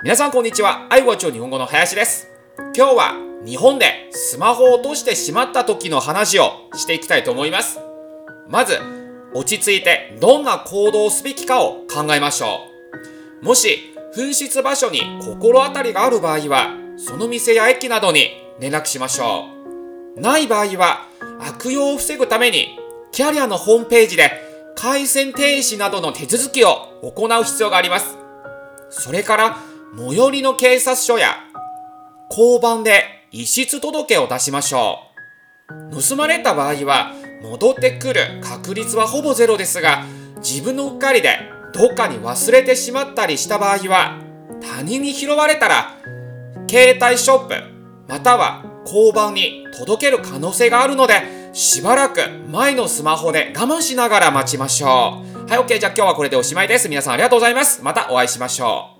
皆さんこんにちは。愛護町日本語の林です。今日は日本でスマホを落としてしまった時の話をしていきたいと思います。まず、落ち着いてどんな行動をすべきかを考えましょう。もし、紛失場所に心当たりがある場合は、その店や駅などに連絡しましょう。ない場合は、悪用を防ぐために、キャリアのホームページで回線停止などの手続きを行う必要があります。それから、最寄りの警察署や交番で遺失届を出しましょう。盗まれた場合は、戻ってくる確率はほぼゼロですが、自分のうっかりでどっかに忘れてしまったりした場合は、他人に拾われたら、携帯ショップ、または交番に届ける可能性があるので、しばらく前のスマホで我慢しながら待ちましょう。はい、OK。じゃあ今日はこれでおしまいです。皆さんありがとうございます。またお会いしましょう。